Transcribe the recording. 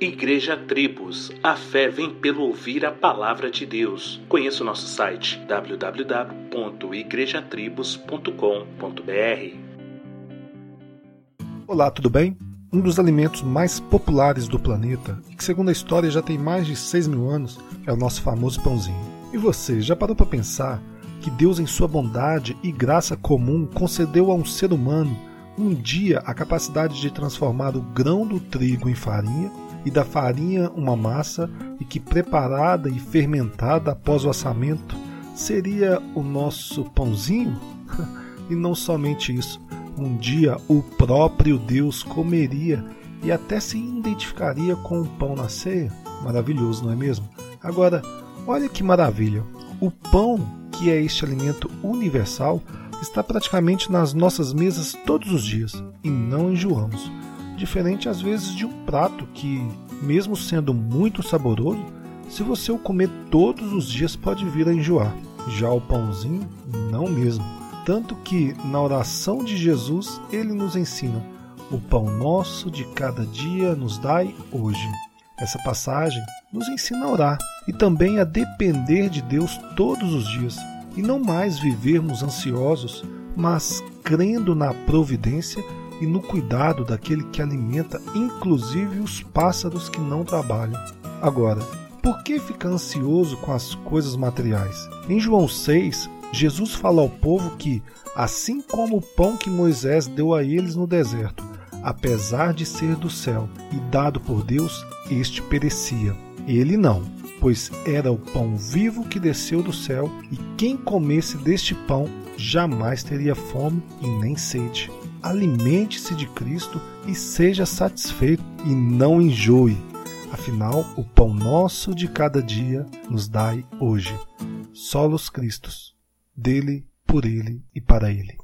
Igreja Tribos, a fé vem pelo ouvir a palavra de Deus. Conheça o nosso site www.igrejatribos.com.br. Olá, tudo bem? Um dos alimentos mais populares do planeta, que segundo a história já tem mais de 6 mil anos, é o nosso famoso pãozinho. E você, já parou para pensar que Deus, em sua bondade e graça comum, concedeu a um ser humano um dia a capacidade de transformar o grão do trigo em farinha e da farinha uma massa e que preparada e fermentada após o assamento seria o nosso pãozinho? e não somente isso, um dia o próprio Deus comeria e até se identificaria com o pão na ceia. Maravilhoso, não é mesmo? Agora, olha que maravilha! O pão, que é este alimento universal, está praticamente nas nossas mesas todos os dias e não enjoamos diferente às vezes de um prato que, mesmo sendo muito saboroso, se você o comer todos os dias pode vir a enjoar. Já o pãozinho, não mesmo. Tanto que na oração de Jesus ele nos ensina: O pão nosso de cada dia nos dai hoje. Essa passagem nos ensina a orar e também a depender de Deus todos os dias e não mais vivermos ansiosos, mas crendo na providência e no cuidado daquele que alimenta inclusive os pássaros que não trabalham. Agora, por que ficar ansioso com as coisas materiais? Em João 6, Jesus fala ao povo que, assim como o pão que Moisés deu a eles no deserto, apesar de ser do céu e dado por Deus, este perecia. Ele não, pois era o pão vivo que desceu do céu, e quem comesse deste pão jamais teria fome e nem sede alimente-se de Cristo e seja satisfeito e não enjoe. Afinal, o pão nosso de cada dia nos dai hoje. Solos Cristos, dele, por ele e para ele.